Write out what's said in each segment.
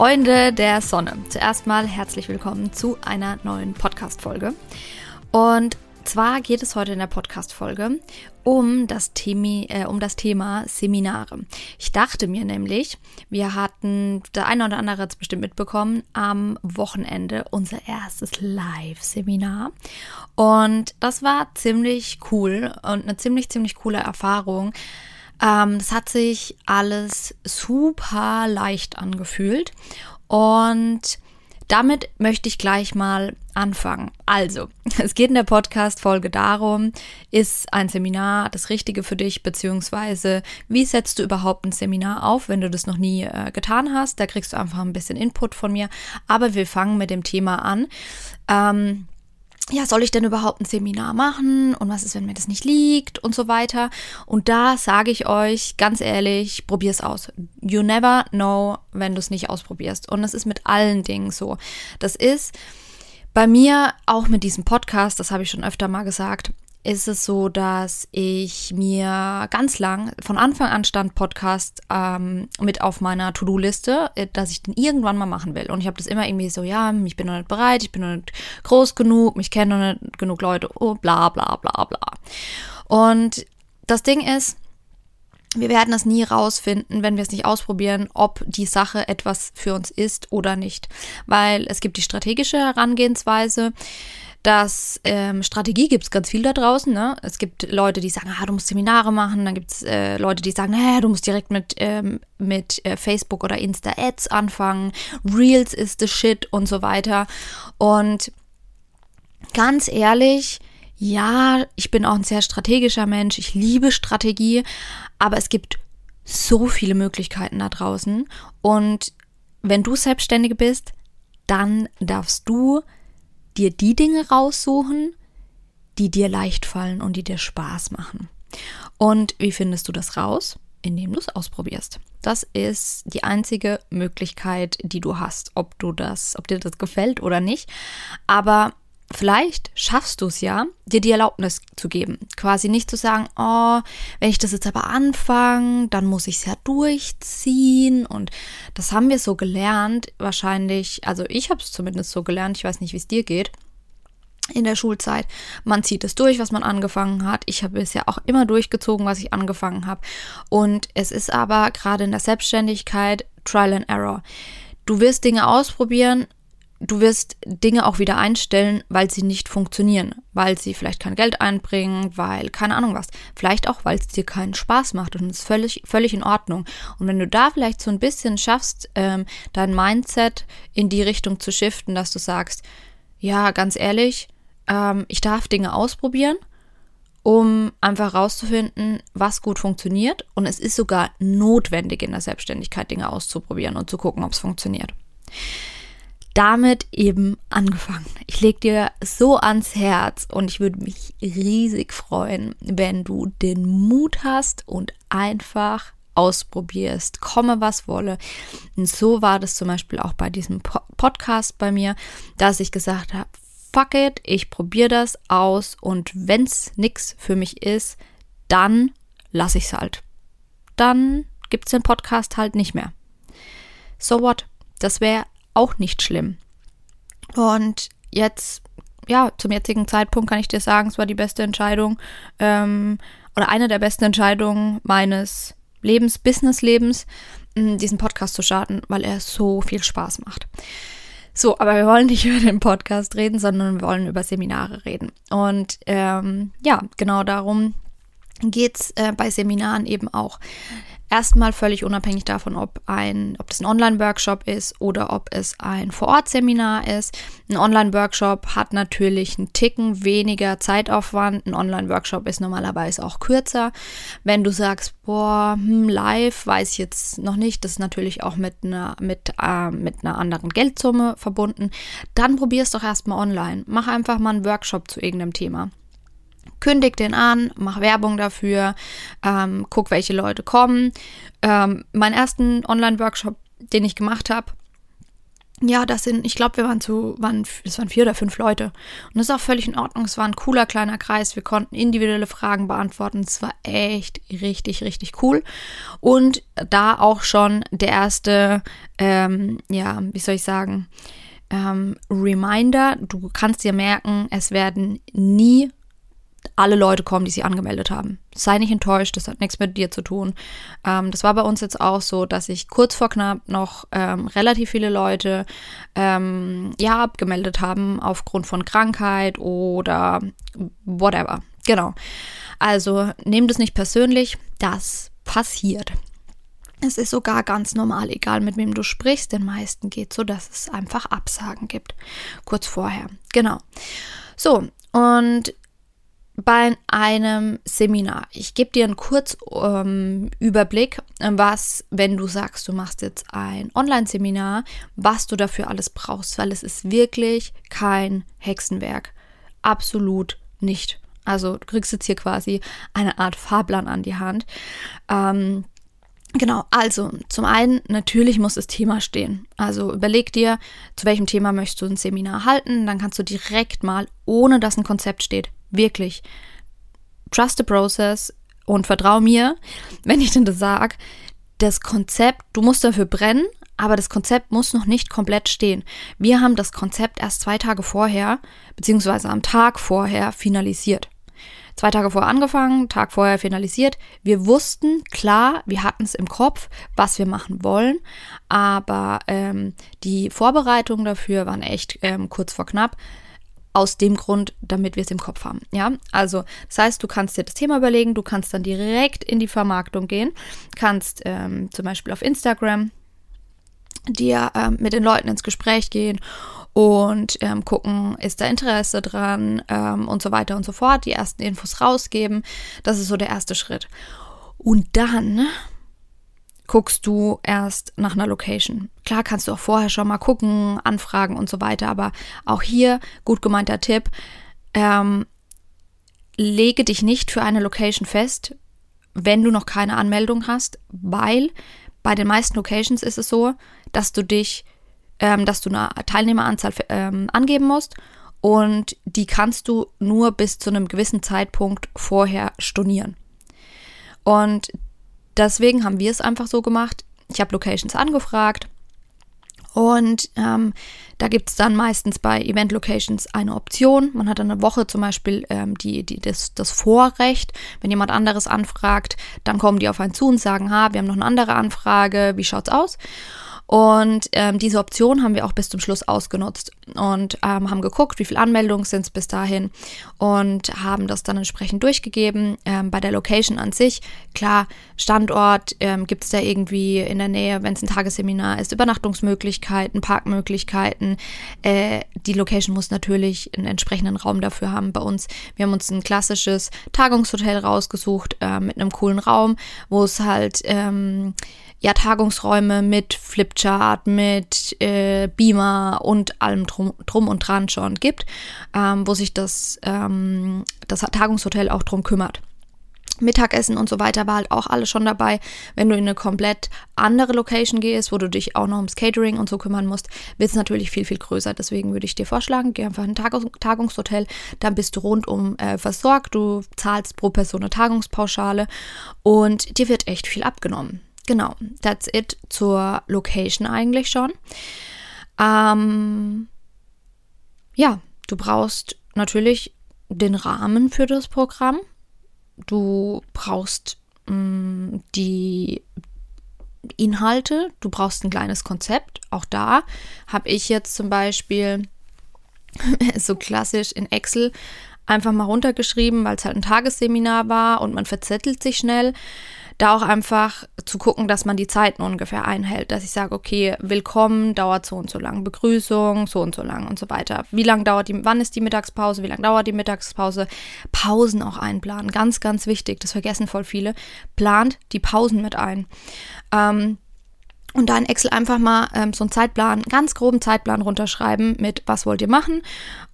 Freunde der Sonne, zuerst mal herzlich willkommen zu einer neuen Podcast-Folge. Und zwar geht es heute in der Podcast-Folge um das Thema, äh, um das Thema Seminare. Ich dachte mir nämlich, wir hatten, der eine oder andere hat es bestimmt mitbekommen, am Wochenende unser erstes Live-Seminar. Und das war ziemlich cool und eine ziemlich, ziemlich coole Erfahrung. Ähm, das hat sich alles super leicht angefühlt. Und damit möchte ich gleich mal anfangen. Also, es geht in der Podcast-Folge darum, ist ein Seminar das Richtige für dich, beziehungsweise wie setzt du überhaupt ein Seminar auf, wenn du das noch nie äh, getan hast? Da kriegst du einfach ein bisschen Input von mir. Aber wir fangen mit dem Thema an. Ähm, ja, soll ich denn überhaupt ein Seminar machen und was ist, wenn mir das nicht liegt und so weiter. Und da sage ich euch ganz ehrlich, probier es aus. You never know, wenn du es nicht ausprobierst. Und das ist mit allen Dingen so. Das ist bei mir auch mit diesem Podcast, das habe ich schon öfter mal gesagt, ist es so, dass ich mir ganz lang, von Anfang an stand Podcast ähm, mit auf meiner To-Do-Liste, äh, dass ich den irgendwann mal machen will. Und ich habe das immer irgendwie so, ja, ich bin noch nicht bereit, ich bin noch nicht groß genug, mich kennen noch nicht genug Leute, oh, bla bla bla bla. Und das Ding ist, wir werden es nie rausfinden, wenn wir es nicht ausprobieren, ob die Sache etwas für uns ist oder nicht. Weil es gibt die strategische Herangehensweise, dass ähm, Strategie gibt es ganz viel da draußen. Ne? Es gibt Leute, die sagen, ah, du musst Seminare machen. Dann gibt es äh, Leute, die sagen, hey, du musst direkt mit, ähm, mit äh, Facebook oder Insta-Ads anfangen. Reels ist the shit und so weiter. Und ganz ehrlich, ja, ich bin auch ein sehr strategischer Mensch. Ich liebe Strategie. Aber es gibt so viele Möglichkeiten da draußen. Und wenn du Selbstständige bist, dann darfst du dir die Dinge raussuchen, die dir leicht fallen und die dir Spaß machen. Und wie findest du das raus? Indem du es ausprobierst. Das ist die einzige Möglichkeit, die du hast, ob du das, ob dir das gefällt oder nicht. Aber vielleicht schaffst du es ja, dir die Erlaubnis zu geben. Quasi nicht zu sagen, oh, wenn ich das jetzt aber anfange, dann muss ich es ja durchziehen. Und das haben wir so gelernt, wahrscheinlich, also ich habe es zumindest so gelernt, ich weiß nicht, wie es dir geht in der Schulzeit. Man zieht es durch, was man angefangen hat. Ich habe es ja auch immer durchgezogen, was ich angefangen habe. Und es ist aber gerade in der Selbstständigkeit Trial and Error. Du wirst Dinge ausprobieren, du wirst Dinge auch wieder einstellen, weil sie nicht funktionieren, weil sie vielleicht kein Geld einbringen, weil keine Ahnung was, vielleicht auch, weil es dir keinen Spaß macht und es ist völlig, völlig in Ordnung. Und wenn du da vielleicht so ein bisschen schaffst, ähm, dein Mindset in die Richtung zu shiften, dass du sagst, ja, ganz ehrlich, ähm, ich darf Dinge ausprobieren, um einfach rauszufinden, was gut funktioniert. Und es ist sogar notwendig in der Selbstständigkeit, Dinge auszuprobieren und zu gucken, ob es funktioniert. Damit eben angefangen. Ich lege dir so ans Herz und ich würde mich riesig freuen, wenn du den Mut hast und einfach ausprobierst, komme was wolle. Und so war das zum Beispiel auch bei diesem Podcast bei mir, dass ich gesagt habe, fuck it, ich probiere das aus und wenn es nichts für mich ist, dann lasse ich es halt. Dann gibt es den Podcast halt nicht mehr. So what? Das wäre auch nicht schlimm. Und jetzt, ja, zum jetzigen Zeitpunkt kann ich dir sagen, es war die beste Entscheidung ähm, oder eine der besten Entscheidungen meines Lebens, Business-Lebens, diesen Podcast zu starten, weil er so viel Spaß macht. So, aber wir wollen nicht über den Podcast reden, sondern wir wollen über Seminare reden. Und ähm, ja, genau darum geht es äh, bei Seminaren eben auch. Erstmal völlig unabhängig davon, ob ein, ob das ein Online-Workshop ist oder ob es ein Vor-Ort-Seminar ist. Ein Online-Workshop hat natürlich einen Ticken weniger Zeitaufwand. Ein Online-Workshop ist normalerweise auch kürzer. Wenn du sagst, boah, hm, live, weiß ich jetzt noch nicht, das ist natürlich auch mit einer, mit, äh, mit einer anderen Geldsumme verbunden, dann probier es doch erstmal online. Mach einfach mal einen Workshop zu irgendeinem Thema kündig den an, mach Werbung dafür, ähm, guck, welche Leute kommen. Ähm, meinen ersten Online-Workshop, den ich gemacht habe, ja, das sind, ich glaube, wir waren zu, waren, das waren vier oder fünf Leute. Und das ist auch völlig in Ordnung. Es war ein cooler kleiner Kreis. Wir konnten individuelle Fragen beantworten. Es war echt richtig, richtig cool. Und da auch schon der erste, ähm, ja, wie soll ich sagen, ähm, Reminder. Du kannst dir merken, es werden nie alle Leute kommen, die sich angemeldet haben. Sei nicht enttäuscht, das hat nichts mit dir zu tun. Ähm, das war bei uns jetzt auch so, dass sich kurz vor knapp noch ähm, relativ viele Leute ähm, ja abgemeldet haben aufgrund von Krankheit oder whatever. Genau. Also nehmt es nicht persönlich, das passiert. Es ist sogar ganz normal, egal mit wem du sprichst. Den meisten geht so, dass es einfach Absagen gibt. Kurz vorher. Genau. So, und bei einem Seminar. Ich gebe dir einen Kurzüberblick, ähm, was, wenn du sagst, du machst jetzt ein Online-Seminar, was du dafür alles brauchst, weil es ist wirklich kein Hexenwerk. Absolut nicht. Also du kriegst jetzt hier quasi eine Art Fahrplan an die Hand. Ähm, Genau, also zum einen natürlich muss das Thema stehen. Also überleg dir, zu welchem Thema möchtest du ein Seminar halten, dann kannst du direkt mal, ohne dass ein Konzept steht, Wirklich. Trust the process und vertrau mir, wenn ich denn das sage. Das Konzept, du musst dafür brennen, aber das Konzept muss noch nicht komplett stehen. Wir haben das Konzept erst zwei Tage vorher, beziehungsweise am Tag vorher finalisiert. Zwei Tage vorher angefangen, Tag vorher finalisiert. Wir wussten, klar, wir hatten es im Kopf, was wir machen wollen, aber ähm, die Vorbereitungen dafür waren echt ähm, kurz vor knapp aus dem Grund, damit wir es im Kopf haben. Ja, also das heißt, du kannst dir das Thema überlegen, du kannst dann direkt in die Vermarktung gehen, kannst ähm, zum Beispiel auf Instagram dir ähm, mit den Leuten ins Gespräch gehen und ähm, gucken, ist da Interesse dran ähm, und so weiter und so fort, die ersten Infos rausgeben. Das ist so der erste Schritt. Und dann guckst du erst nach einer Location. Klar kannst du auch vorher schon mal gucken, anfragen und so weiter, aber auch hier gut gemeinter Tipp, ähm, lege dich nicht für eine Location fest, wenn du noch keine Anmeldung hast, weil bei den meisten Locations ist es so, dass du dich, ähm, dass du eine Teilnehmeranzahl ähm, angeben musst und die kannst du nur bis zu einem gewissen Zeitpunkt vorher stornieren. Und deswegen haben wir es einfach so gemacht. Ich habe Locations angefragt und ähm, da gibt es dann meistens bei Event Locations eine Option. Man hat dann eine Woche zum Beispiel ähm, die, die, das, das Vorrecht. Wenn jemand anderes anfragt, dann kommen die auf einen zu und sagen, ha, wir haben noch eine andere Anfrage, wie schaut's aus? Und ähm, diese Option haben wir auch bis zum Schluss ausgenutzt und ähm, haben geguckt, wie viele Anmeldungen sind es bis dahin und haben das dann entsprechend durchgegeben. Ähm, bei der Location an sich, klar, Standort ähm, gibt es da irgendwie in der Nähe, wenn es ein Tagesseminar ist, Übernachtungsmöglichkeiten, Parkmöglichkeiten. Äh, die Location muss natürlich einen entsprechenden Raum dafür haben. Bei uns, wir haben uns ein klassisches Tagungshotel rausgesucht äh, mit einem coolen Raum, wo es halt ähm, ja, Tagungsräume mit Flipchart, mit äh, Beamer und allem drum, drum und dran schon gibt, ähm, wo sich das, ähm, das Tagungshotel auch drum kümmert. Mittagessen und so weiter war halt auch alles schon dabei. Wenn du in eine komplett andere Location gehst, wo du dich auch noch ums Catering und so kümmern musst, wird es natürlich viel, viel größer. Deswegen würde ich dir vorschlagen, geh einfach in ein Tagungs Tagungshotel, dann bist du rundum äh, versorgt, du zahlst pro Person eine Tagungspauschale und dir wird echt viel abgenommen. Genau, that's it zur Location eigentlich schon. Ähm, ja, du brauchst natürlich den Rahmen für das Programm. Du brauchst mh, mm, die Inhalte, du brauchst ein kleines Konzept. Auch da habe ich jetzt zum Beispiel so klassisch in Excel einfach mal runtergeschrieben, weil es halt ein Tagesseminar war und man verzettelt sich schnell da auch einfach zu gucken, dass man die Zeiten ungefähr einhält, dass ich sage, okay, willkommen dauert so und so lang, Begrüßung so und so lang und so weiter. Wie lang dauert die, wann ist die Mittagspause, wie lang dauert die Mittagspause? Pausen auch einplanen, ganz, ganz wichtig, das vergessen voll viele. Plant die Pausen mit ein. Ähm, und da in Excel einfach mal ähm, so einen Zeitplan, ganz groben Zeitplan runterschreiben mit, was wollt ihr machen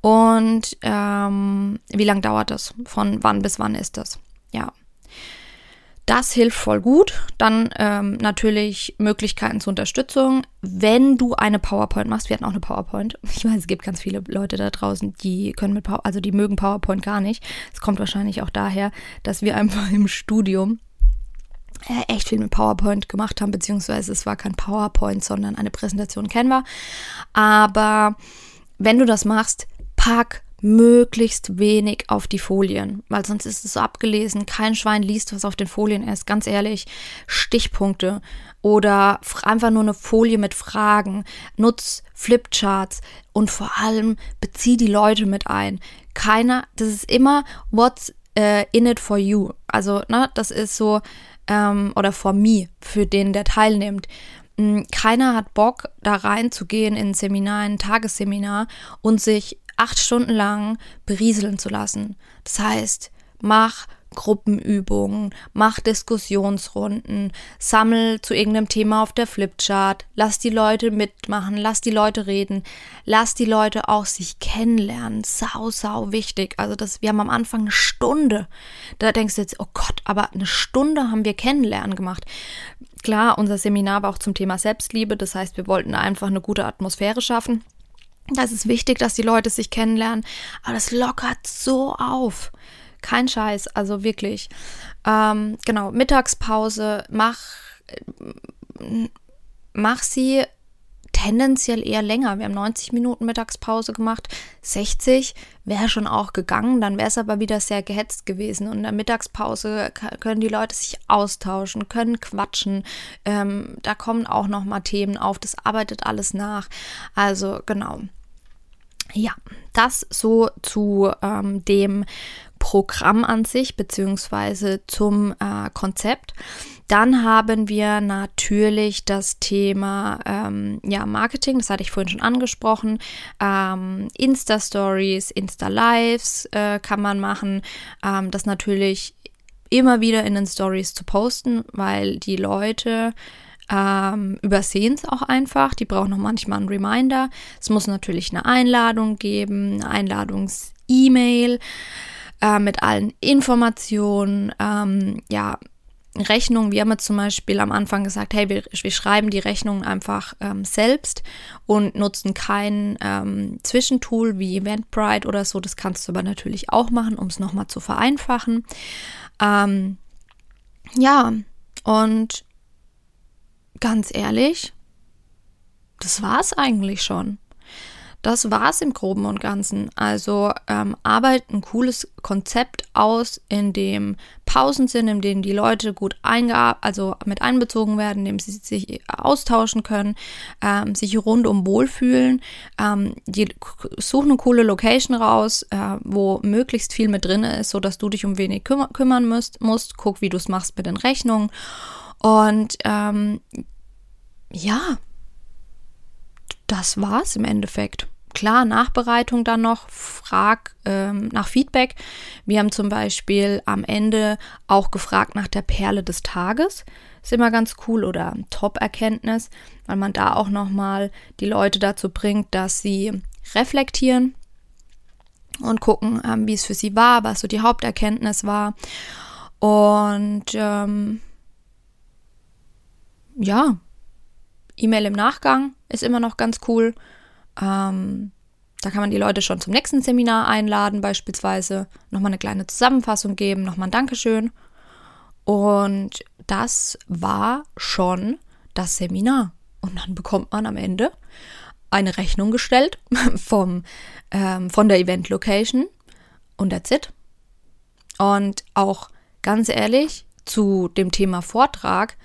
und ähm, wie lang dauert das, von wann bis wann ist das. Ja, das hilft voll gut. Dann ähm, natürlich Möglichkeiten zur Unterstützung. Wenn du eine PowerPoint machst, wir hatten auch eine PowerPoint. Ich weiß, es gibt ganz viele Leute da draußen, die können mit Power, also die mögen PowerPoint gar nicht. Es kommt wahrscheinlich auch daher, dass wir einfach im Studium echt viel mit PowerPoint gemacht haben, beziehungsweise es war kein PowerPoint, sondern eine Präsentation Canva. Aber wenn du das machst, pack möglichst wenig auf die Folien, weil sonst ist es so abgelesen. Kein Schwein liest, was auf den Folien ist. Ganz ehrlich, Stichpunkte oder einfach nur eine Folie mit Fragen. Nutz Flipcharts und vor allem bezieh die Leute mit ein. Keiner, das ist immer what's uh, in it for you. Also, ne, das ist so, ähm, oder for me, für den, der teilnimmt hm, keiner hat Bock, da reinzugehen in ein Seminar, in ein Tagesseminar und sich acht Stunden lang berieseln zu lassen. Das heißt, mach Gruppenübungen, mach Diskussionsrunden, sammel zu irgendeinem Thema auf der Flipchart, lass die Leute mitmachen, lass die Leute reden, lass die Leute auch sich kennenlernen. Sau, sau wichtig. Also das, wir haben am Anfang eine Stunde. Da denkst du jetzt, oh Gott, aber eine Stunde haben wir kennenlernen gemacht. Klar, unser Seminar war auch zum Thema Selbstliebe. Das heißt, wir wollten einfach eine gute Atmosphäre schaffen. Das ist wichtig, dass die Leute sich kennenlernen, aber das lockert so auf. Kein Scheiß, also wirklich. Ähm, genau, Mittagspause, mach, mach sie tendenziell eher länger. Wir haben 90 Minuten Mittagspause gemacht. 60 wäre schon auch gegangen, dann wäre es aber wieder sehr gehetzt gewesen. Und in der Mittagspause können die Leute sich austauschen, können quatschen. Ähm, da kommen auch noch mal Themen auf. Das arbeitet alles nach. Also genau. Ja, das so zu ähm, dem Programm an sich beziehungsweise zum äh, Konzept. Dann haben wir natürlich das Thema ähm, ja, Marketing, das hatte ich vorhin schon angesprochen. Ähm, Insta-Stories, Insta-Lives äh, kann man machen. Ähm, das natürlich immer wieder in den Stories zu posten, weil die Leute ähm, übersehen es auch einfach. Die brauchen noch manchmal einen Reminder. Es muss natürlich eine Einladung geben, eine Einladungs-E-Mail äh, mit allen Informationen. Ähm, ja, Rechnungen, wir haben jetzt zum Beispiel am Anfang gesagt, hey, wir, wir schreiben die Rechnungen einfach ähm, selbst und nutzen kein ähm, Zwischentool wie Eventbrite oder so. Das kannst du aber natürlich auch machen, um es nochmal zu vereinfachen. Ähm, ja, und ganz ehrlich, das war's eigentlich schon. Das war's im Groben und Ganzen. Also ähm, arbeit ein cooles Konzept aus, in dem Pausen sind, in denen die Leute gut also mit einbezogen werden, in dem sie sich austauschen können, ähm, sich rundum wohlfühlen. Ähm, die, such eine coole Location raus, äh, wo möglichst viel mit drin ist, sodass du dich um wenig küm kümmern musst, musst. Guck, wie du es machst mit den Rechnungen. Und ähm, ja, das war's im Endeffekt. Klar, Nachbereitung dann noch, frag ähm, nach Feedback. Wir haben zum Beispiel am Ende auch gefragt nach der Perle des Tages. Ist immer ganz cool oder Top-Erkenntnis, weil man da auch nochmal die Leute dazu bringt, dass sie reflektieren und gucken, ähm, wie es für sie war, was so die Haupterkenntnis war. Und ähm, ja, E-Mail im Nachgang ist immer noch ganz cool. Ähm, da kann man die Leute schon zum nächsten Seminar einladen, beispielsweise nochmal eine kleine Zusammenfassung geben, nochmal ein Dankeschön. Und das war schon das Seminar. Und dann bekommt man am Ende eine Rechnung gestellt vom, ähm, von der Event Location und that's it. Und auch ganz ehrlich, zu dem Thema Vortrag,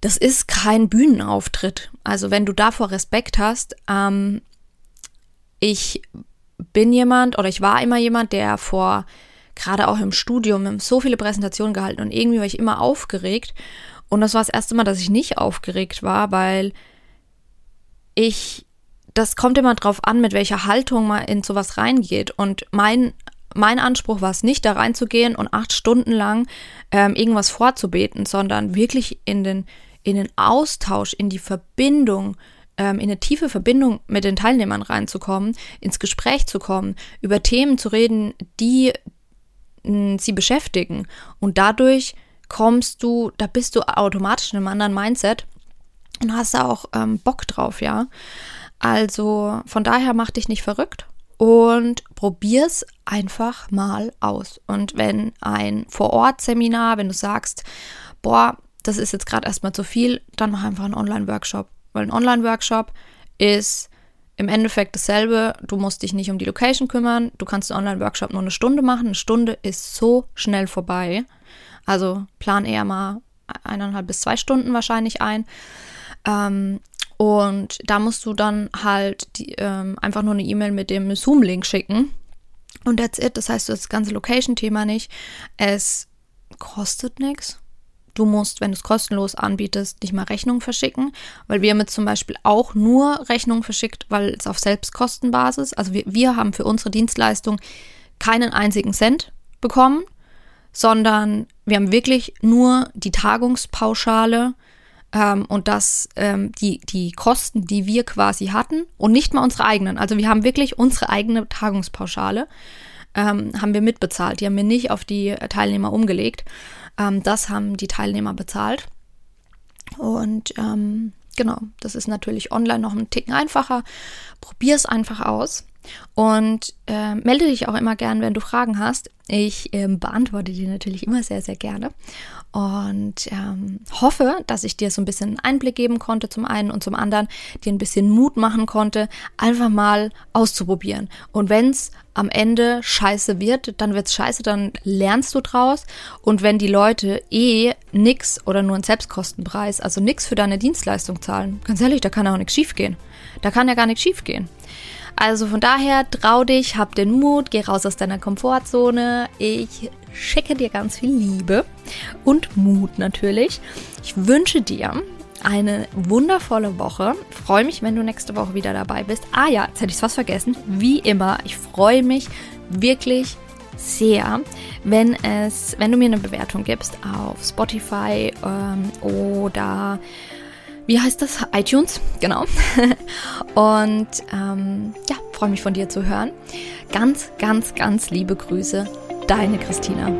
das ist kein Bühnenauftritt. Also wenn du davor Respekt hast, ähm, ich bin jemand oder ich war immer jemand, der vor, gerade auch im Studium, so viele Präsentationen gehalten und irgendwie war ich immer aufgeregt. Und das war das erste Mal, dass ich nicht aufgeregt war, weil ich, das kommt immer drauf an, mit welcher Haltung man in sowas reingeht. Und mein, mein Anspruch war es nicht, da reinzugehen und acht Stunden lang ähm, irgendwas vorzubeten, sondern wirklich in den, in den Austausch, in die Verbindung ähm, in eine tiefe Verbindung mit den Teilnehmern reinzukommen, ins Gespräch zu kommen, über Themen zu reden, die mh, sie beschäftigen. Und dadurch kommst du, da bist du automatisch in einem anderen Mindset und hast da auch ähm, Bock drauf, ja. Also von daher mach dich nicht verrückt und probier's einfach mal aus. Und wenn ein Vor-Ort-Seminar, wenn du sagst, boah, das ist jetzt gerade erstmal zu viel, dann mach einfach einen Online-Workshop. Weil ein Online-Workshop ist im Endeffekt dasselbe. Du musst dich nicht um die Location kümmern. Du kannst einen Online-Workshop nur eine Stunde machen. Eine Stunde ist so schnell vorbei. Also plan eher mal eineinhalb bis zwei Stunden wahrscheinlich ein. Ähm, und da musst du dann halt die, ähm, einfach nur eine E-Mail mit dem Zoom-Link schicken. Und that's it. Das heißt, das ganze Location-Thema nicht. Es kostet nichts. Du musst, wenn du es kostenlos anbietest, nicht mal Rechnungen verschicken, weil wir haben zum Beispiel auch nur Rechnungen verschickt, weil es auf Selbstkostenbasis, also wir, wir haben für unsere Dienstleistung keinen einzigen Cent bekommen, sondern wir haben wirklich nur die Tagungspauschale ähm, und das, ähm, die, die Kosten, die wir quasi hatten und nicht mal unsere eigenen. Also wir haben wirklich unsere eigene Tagungspauschale, ähm, haben wir mitbezahlt. Die haben wir nicht auf die Teilnehmer umgelegt. Ähm, das haben die Teilnehmer bezahlt. Und ähm, genau, das ist natürlich online noch ein Ticken einfacher. Probier es einfach aus. Und äh, melde dich auch immer gern, wenn du Fragen hast. Ich äh, beantworte die natürlich immer sehr, sehr gerne. Und ähm, hoffe, dass ich dir so ein bisschen Einblick geben konnte zum einen und zum anderen dir ein bisschen Mut machen konnte, einfach mal auszuprobieren. Und wenn es am Ende scheiße wird, dann wird's scheiße, dann lernst du draus. Und wenn die Leute eh nix oder nur einen Selbstkostenpreis, also nix für deine Dienstleistung zahlen, ganz ehrlich, da kann auch nichts schiefgehen. Da kann ja gar nichts schiefgehen. Also von daher trau dich, hab den Mut, geh raus aus deiner Komfortzone. Ich schicke dir ganz viel Liebe und Mut natürlich. Ich wünsche dir eine wundervolle Woche. Freue mich, wenn du nächste Woche wieder dabei bist. Ah ja, jetzt hätte ich was vergessen. Wie immer, ich freue mich wirklich sehr, wenn es, wenn du mir eine Bewertung gibst auf Spotify ähm, oder wie heißt das? iTunes, genau. Und ähm, ja, freue mich von dir zu hören. Ganz, ganz, ganz liebe Grüße, deine Christina.